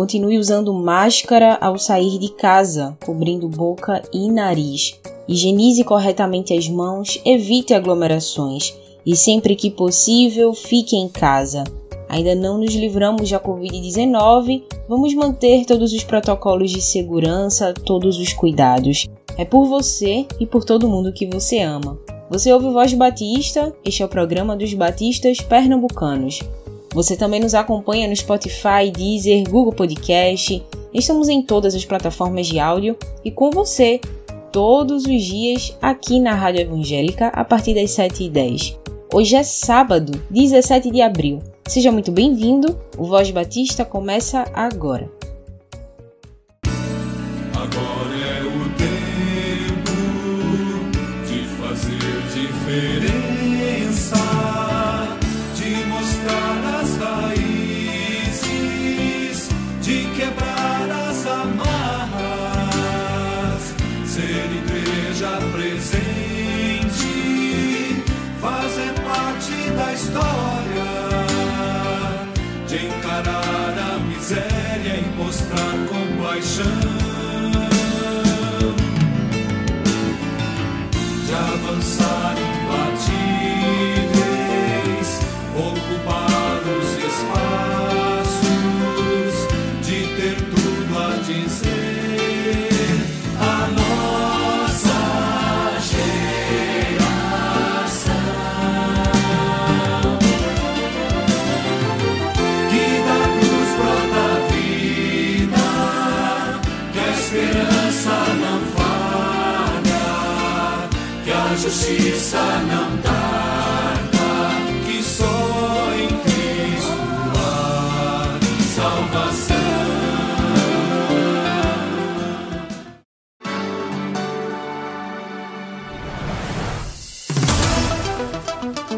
Continue usando máscara ao sair de casa, cobrindo boca e nariz. Higienize corretamente as mãos, evite aglomerações e sempre que possível fique em casa. Ainda não nos livramos da Covid-19, vamos manter todos os protocolos de segurança, todos os cuidados. É por você e por todo mundo que você ama. Você ouve Voz Batista? Este é o programa dos Batistas Pernambucanos. Você também nos acompanha no Spotify, Deezer, Google Podcast. Estamos em todas as plataformas de áudio e com você todos os dias aqui na Rádio Evangélica a partir das 7h10. Hoje é sábado, 17 de abril. Seja muito bem-vindo. O Voz Batista começa agora. Agora é o tempo de fazer diferença, justiça não tarda, que só em Cristo há salvação.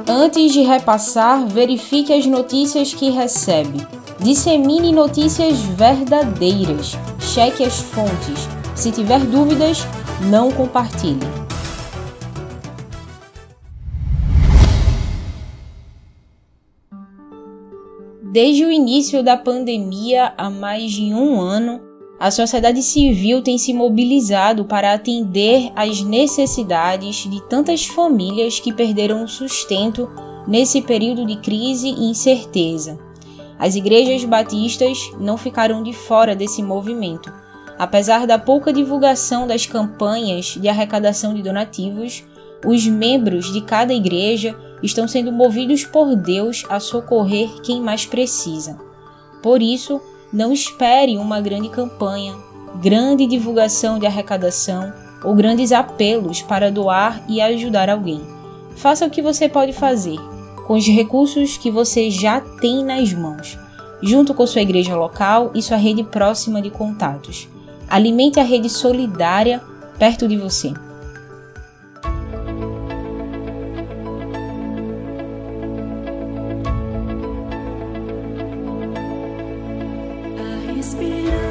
Antes de repassar, verifique as notícias que recebe. Dissemine notícias verdadeiras. Cheque as fontes. Se tiver dúvidas, não compartilhe. Desde o início da pandemia, há mais de um ano, a sociedade civil tem se mobilizado para atender às necessidades de tantas famílias que perderam o sustento nesse período de crise e incerteza. As igrejas batistas não ficaram de fora desse movimento. Apesar da pouca divulgação das campanhas de arrecadação de donativos, os membros de cada igreja estão sendo movidos por Deus a socorrer quem mais precisa. Por isso, não espere uma grande campanha, grande divulgação de arrecadação ou grandes apelos para doar e ajudar alguém. Faça o que você pode fazer com os recursos que você já tem nas mãos, junto com sua igreja local e sua rede próxima de contatos. Alimente a rede solidária perto de você. A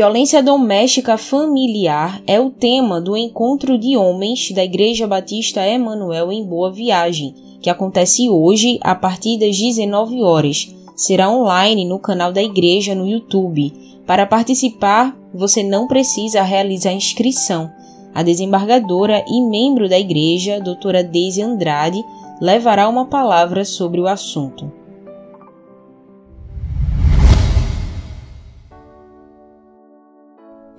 Violência doméstica familiar é o tema do encontro de homens da Igreja Batista Emanuel em Boa Viagem, que acontece hoje a partir das 19 horas. Será online no canal da igreja no YouTube. Para participar, você não precisa realizar inscrição. A desembargadora e membro da igreja, doutora Deise Andrade, levará uma palavra sobre o assunto.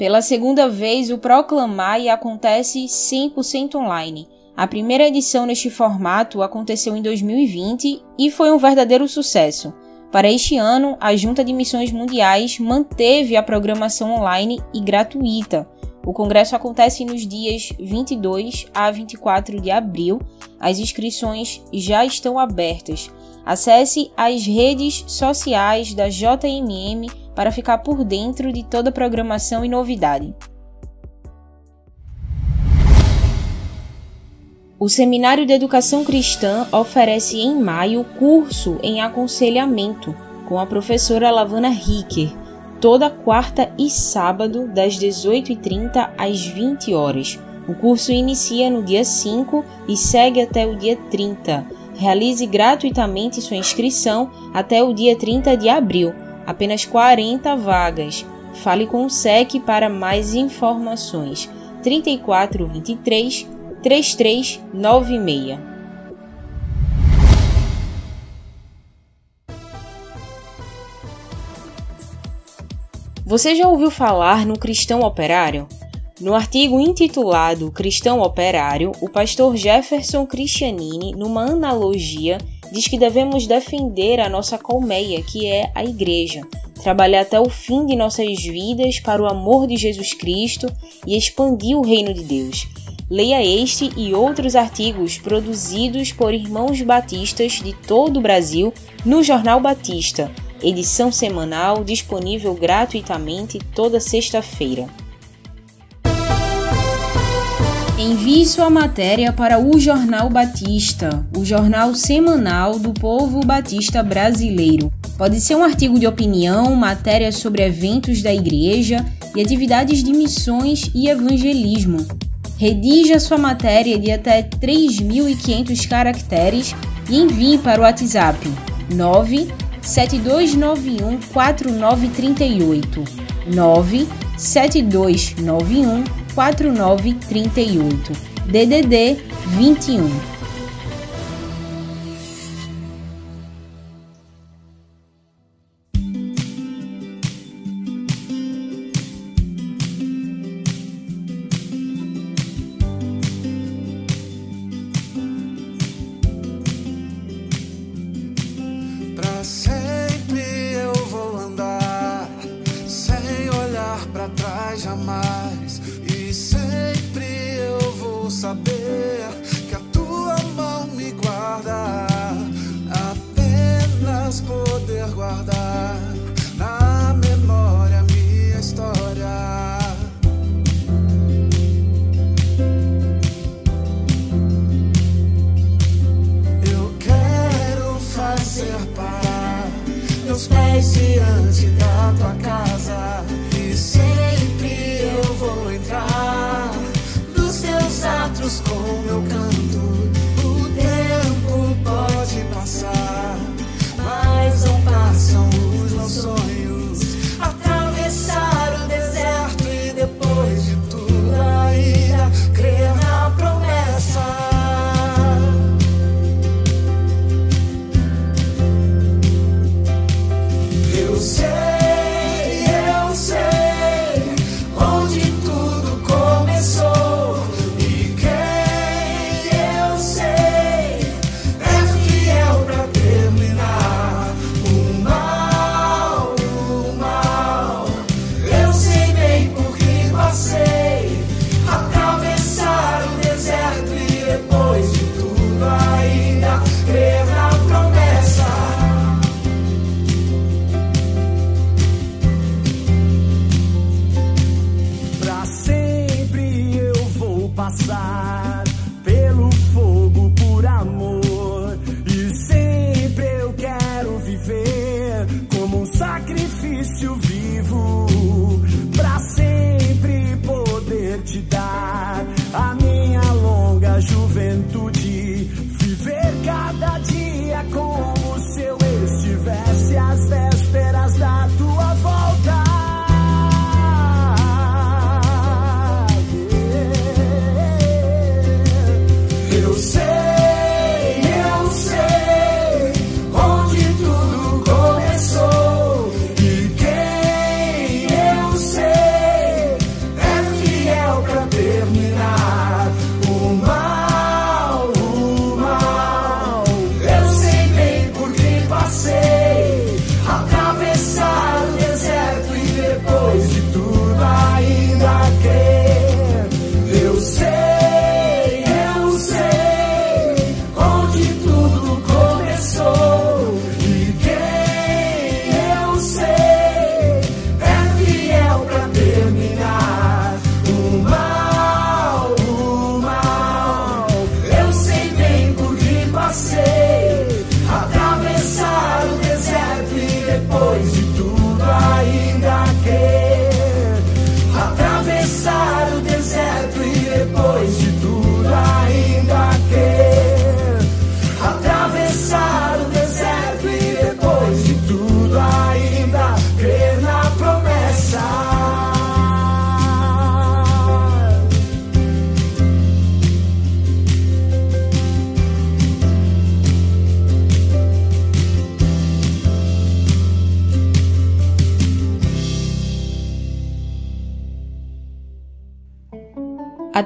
Pela segunda vez, o Proclamai acontece 100% online. A primeira edição neste formato aconteceu em 2020 e foi um verdadeiro sucesso. Para este ano, a Junta de Missões Mundiais manteve a programação online e gratuita. O congresso acontece nos dias 22 a 24 de abril. As inscrições já estão abertas. Acesse as redes sociais da JMM para ficar por dentro de toda a programação e novidade. O Seminário de Educação Cristã oferece em maio curso em aconselhamento com a professora Lavana Ricker, toda quarta e sábado, das 18h30 às 20 horas. O curso inicia no dia 5 e segue até o dia 30. Realize gratuitamente sua inscrição até o dia 30 de abril apenas 40 vagas. Fale com o SEC para mais informações. 3423 3396. Você já ouviu falar no cristão operário? No artigo intitulado Cristão Operário, o pastor Jefferson Cristianini, numa analogia, diz que devemos defender a nossa colmeia, que é a Igreja, trabalhar até o fim de nossas vidas para o amor de Jesus Cristo e expandir o reino de Deus. Leia este e outros artigos produzidos por irmãos batistas de todo o Brasil no Jornal Batista, edição semanal disponível gratuitamente toda sexta-feira. Envie sua matéria para o Jornal Batista, o jornal semanal do povo batista brasileiro. Pode ser um artigo de opinião, matéria sobre eventos da igreja e atividades de missões e evangelismo. Redija sua matéria de até 3.500 caracteres e envie para o WhatsApp 97291 4938 97291 4938 DDD 21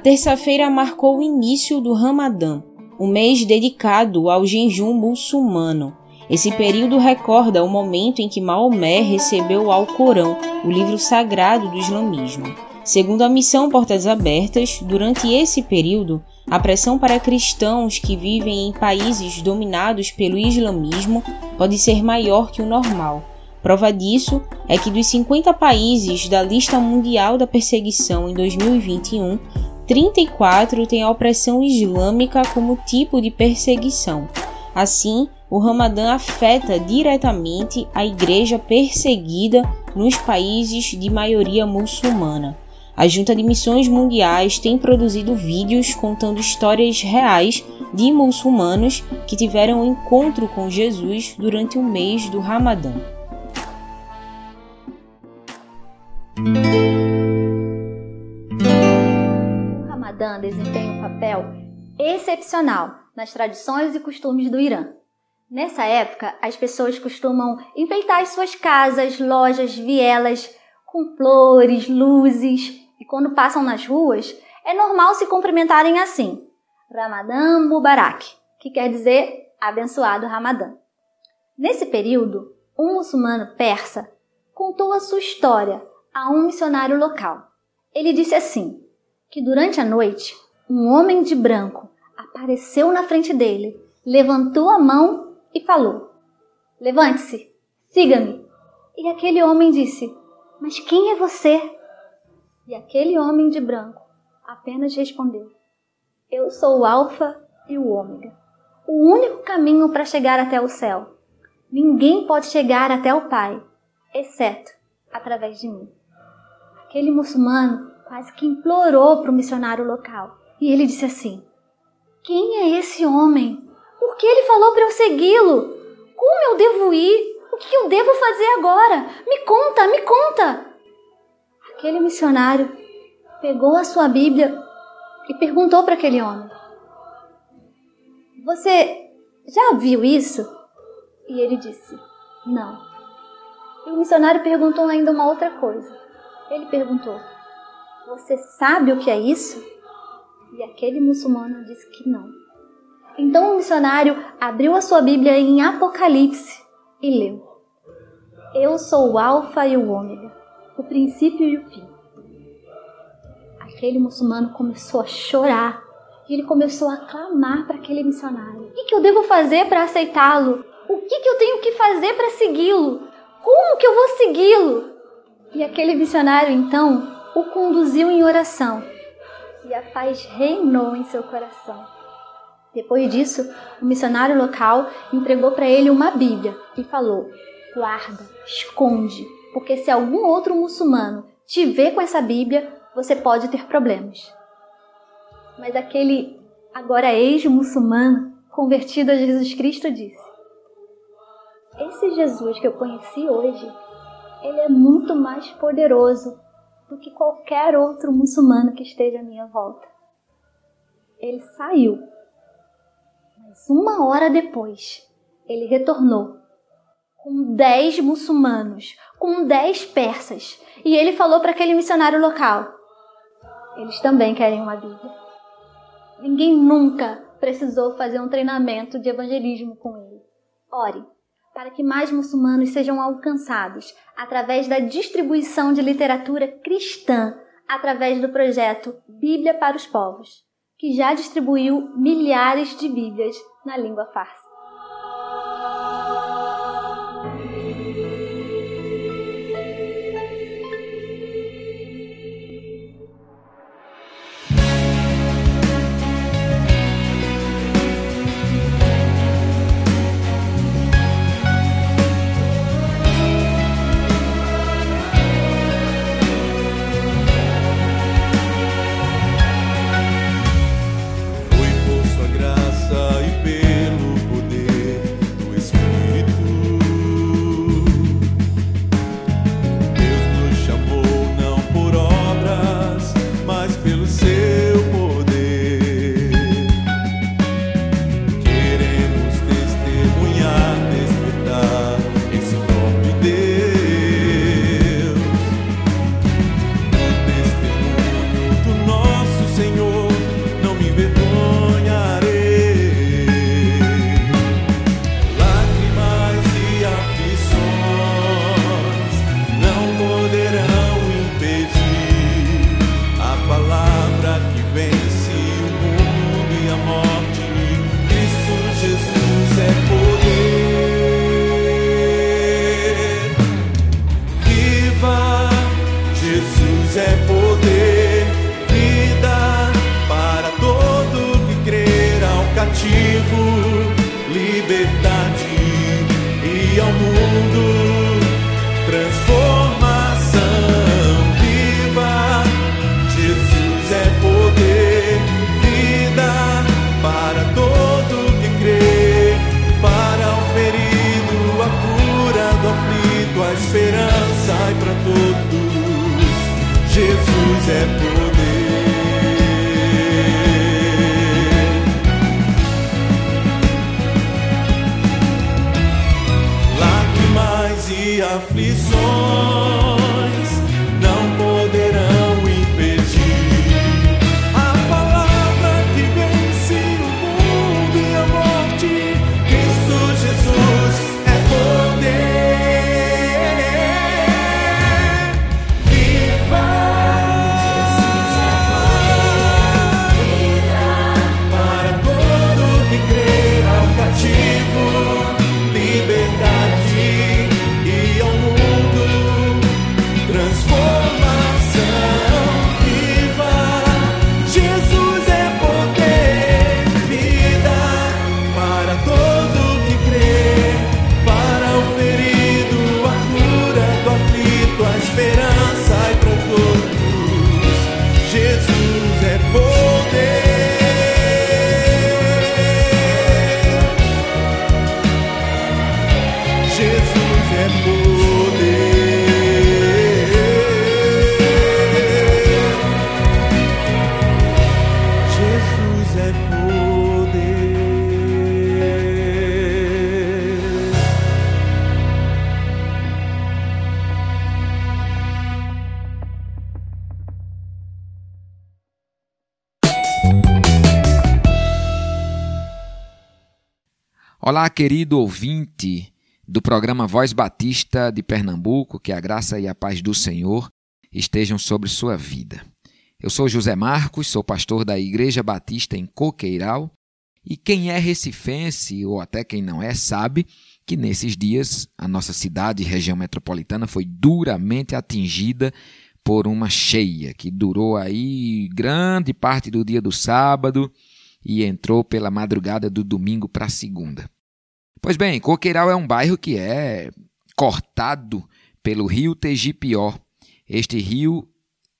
terça-feira marcou o início do Ramadã, o mês dedicado ao jejum muçulmano. Esse período recorda o momento em que Maomé recebeu o Alcorão, o livro sagrado do islamismo. Segundo a missão Portas Abertas, durante esse período, a pressão para cristãos que vivem em países dominados pelo islamismo pode ser maior que o normal. Prova disso é que dos 50 países da lista mundial da perseguição em 2021, 34 têm a opressão islâmica como tipo de perseguição. Assim, o Ramadã afeta diretamente a igreja perseguida nos países de maioria muçulmana. A Junta de Missões Mundiais tem produzido vídeos contando histórias reais de muçulmanos que tiveram um encontro com Jesus durante o mês do Ramadã. Ramadã desempenha um papel excepcional nas tradições e costumes do Irã. Nessa época, as pessoas costumam enfeitar as suas casas, lojas, vielas com flores, luzes, e quando passam nas ruas, é normal se cumprimentarem assim: Ramadã Mubarak, que quer dizer abençoado Ramadã. Nesse período, um muçulmano persa contou a sua história a um missionário local. Ele disse assim: que durante a noite, um homem de branco apareceu na frente dele, levantou a mão e falou: Levante-se, siga-me. E aquele homem disse: Mas quem é você? E aquele homem de branco apenas respondeu: Eu sou o Alfa e o Ômega, o único caminho para chegar até o céu. Ninguém pode chegar até o Pai, exceto através de mim. Aquele muçulmano quase que implorou para o missionário local. E ele disse assim: Quem é esse homem? Por que ele falou para eu segui-lo? Como eu devo ir? O que eu devo fazer agora? Me conta, me conta! Aquele missionário pegou a sua Bíblia e perguntou para aquele homem: Você já viu isso? E ele disse: Não. E o missionário perguntou ainda uma outra coisa. Ele perguntou: Você sabe o que é isso? E aquele muçulmano disse que não. Então o missionário abriu a sua Bíblia em Apocalipse e leu: Eu sou o Alfa e o Ômega, o princípio e o fim. Aquele muçulmano começou a chorar e ele começou a clamar para aquele missionário: O que, eu devo fazer para aceitá-lo? O que, que eu tenho que fazer para segui-lo? Como que eu vou segui-lo? E aquele missionário então o conduziu em oração e a paz reinou em seu coração. Depois disso, o missionário local entregou para ele uma Bíblia e falou: guarda, esconde, porque se algum outro muçulmano te ver com essa Bíblia, você pode ter problemas. Mas aquele agora ex-muçulmano, convertido a Jesus Cristo, disse: Esse Jesus que eu conheci hoje, ele é muito mais poderoso do que qualquer outro muçulmano que esteja à minha volta. Ele saiu, mas uma hora depois, ele retornou com dez muçulmanos, com dez persas, e ele falou para aquele missionário local: eles também querem uma Bíblia. Ninguém nunca precisou fazer um treinamento de evangelismo com ele. Ore para que mais muçulmanos sejam alcançados através da distribuição de literatura cristã através do projeto Bíblia para os Povos, que já distribuiu milhares de Bíblias na língua farsa. Olá, querido ouvinte do programa Voz Batista de Pernambuco, que a graça e a paz do Senhor estejam sobre sua vida. Eu sou José Marcos, sou pastor da Igreja Batista em Coqueiral, e quem é recifense, ou até quem não é, sabe que nesses dias a nossa cidade e região metropolitana foi duramente atingida por uma cheia que durou aí grande parte do dia do sábado e entrou pela madrugada do domingo para a segunda. Pois bem, Coqueiral é um bairro que é cortado pelo rio Tegipió. Este rio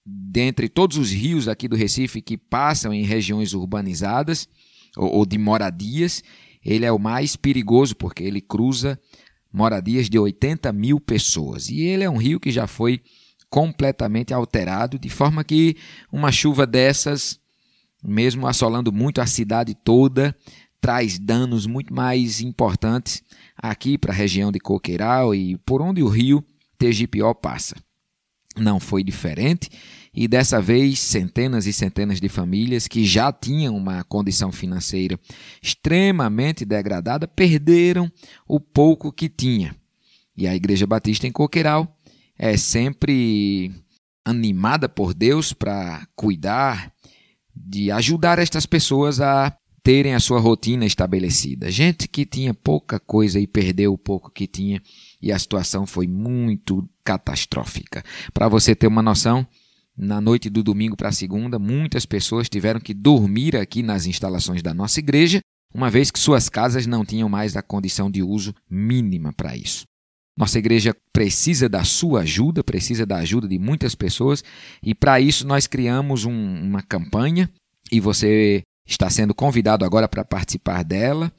dentre todos os rios aqui do Recife que passam em regiões urbanizadas ou, ou de moradias, ele é o mais perigoso porque ele cruza moradias de 80 mil pessoas. E ele é um rio que já foi completamente alterado, de forma que uma chuva dessas, mesmo assolando muito a cidade toda, traz danos muito mais importantes aqui para a região de Coqueiral e por onde o rio Tegipió passa. Não foi diferente e dessa vez centenas e centenas de famílias que já tinham uma condição financeira extremamente degradada perderam o pouco que tinha. E a Igreja Batista em Coqueiral é sempre animada por Deus para cuidar de ajudar estas pessoas a terem a sua rotina estabelecida. Gente que tinha pouca coisa e perdeu o pouco que tinha e a situação foi muito catastrófica. Para você ter uma noção, na noite do domingo para a segunda, muitas pessoas tiveram que dormir aqui nas instalações da nossa igreja, uma vez que suas casas não tinham mais a condição de uso mínima para isso. Nossa igreja precisa da sua ajuda, precisa da ajuda de muitas pessoas, e para isso nós criamos um, uma campanha e você está sendo convidado agora para participar dela,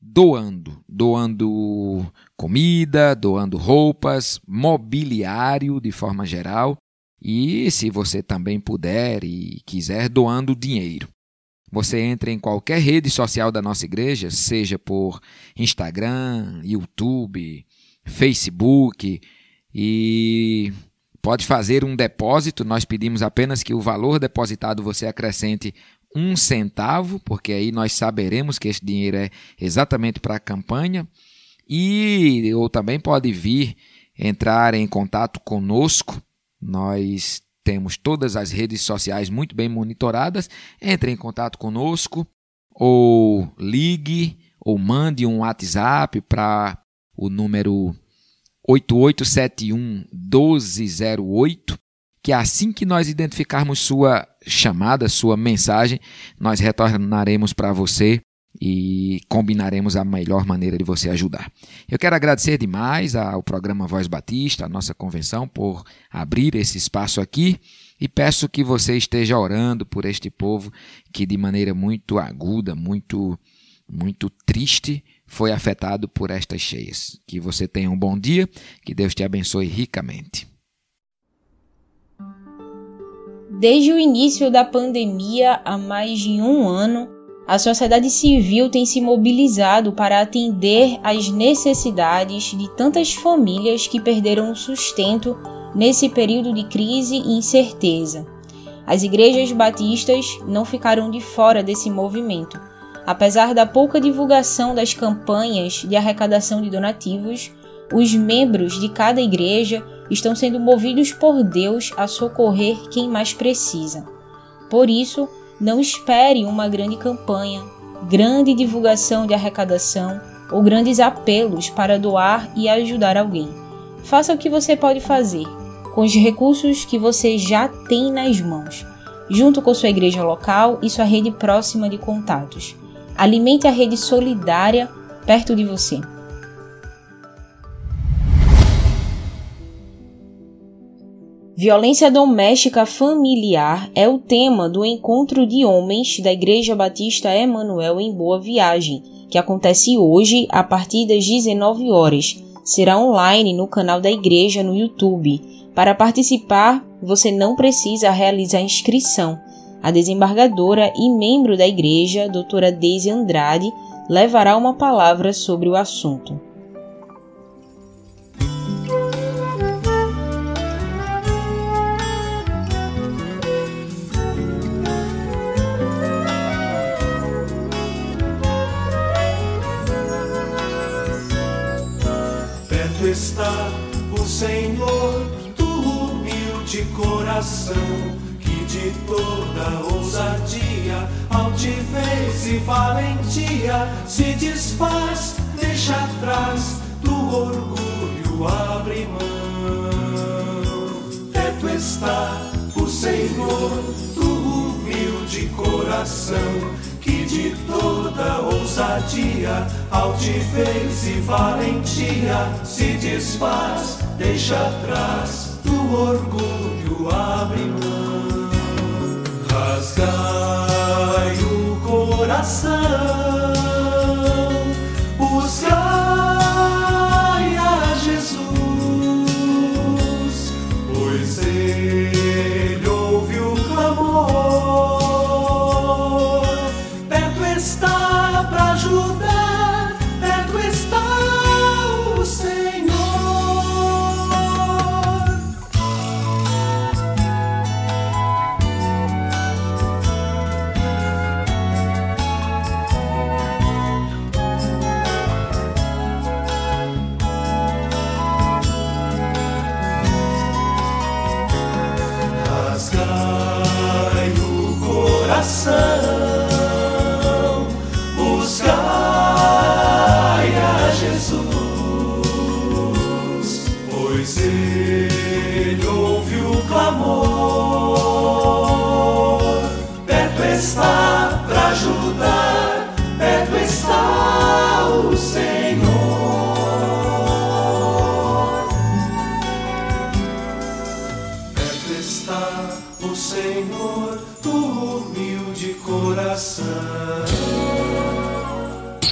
doando, doando comida, doando roupas, mobiliário de forma geral e, se você também puder e quiser, doando dinheiro. Você entra em qualquer rede social da nossa igreja, seja por Instagram, YouTube, Facebook, e pode fazer um depósito. Nós pedimos apenas que o valor depositado você acrescente um centavo, porque aí nós saberemos que esse dinheiro é exatamente para a campanha. E ou também pode vir entrar em contato conosco nós temos todas as redes sociais muito bem monitoradas. Entre em contato conosco ou ligue ou mande um WhatsApp para o número 8871 1208, que assim que nós identificarmos sua chamada, sua mensagem, nós retornaremos para você e combinaremos a melhor maneira de você ajudar. Eu quero agradecer demais ao programa Voz Batista, a nossa convenção, por abrir esse espaço aqui e peço que você esteja orando por este povo que de maneira muito aguda, muito muito triste foi afetado por estas cheias. Que você tenha um bom dia, que Deus te abençoe ricamente. Desde o início da pandemia, há mais de um ano, a sociedade civil tem se mobilizado para atender às necessidades de tantas famílias que perderam o sustento nesse período de crise e incerteza. As igrejas batistas não ficaram de fora desse movimento. Apesar da pouca divulgação das campanhas de arrecadação de donativos, os membros de cada igreja estão sendo movidos por Deus a socorrer quem mais precisa. Por isso, não espere uma grande campanha, grande divulgação de arrecadação ou grandes apelos para doar e ajudar alguém. Faça o que você pode fazer com os recursos que você já tem nas mãos, junto com sua igreja local e sua rede próxima de contatos. Alimente a rede solidária perto de você. Violência doméstica familiar é o tema do encontro de homens da Igreja Batista Emanuel em Boa Viagem, que acontece hoje a partir das 19 horas. Será online no canal da igreja no YouTube. Para participar, você não precisa realizar inscrição. A desembargadora e membro da igreja, doutora Deise Andrade, levará uma palavra sobre o assunto. Perto está o Senhor do humilde coração, que de toda ousadia, altivez e valentia se desfaz, deixa atrás do orgulho, abre mão. Perto está o Senhor do humilde coração, que de toda ousadia, altivez e valentia se desfaz, deixa atrás do orgulho abre mão. Rasgai o coração, buscai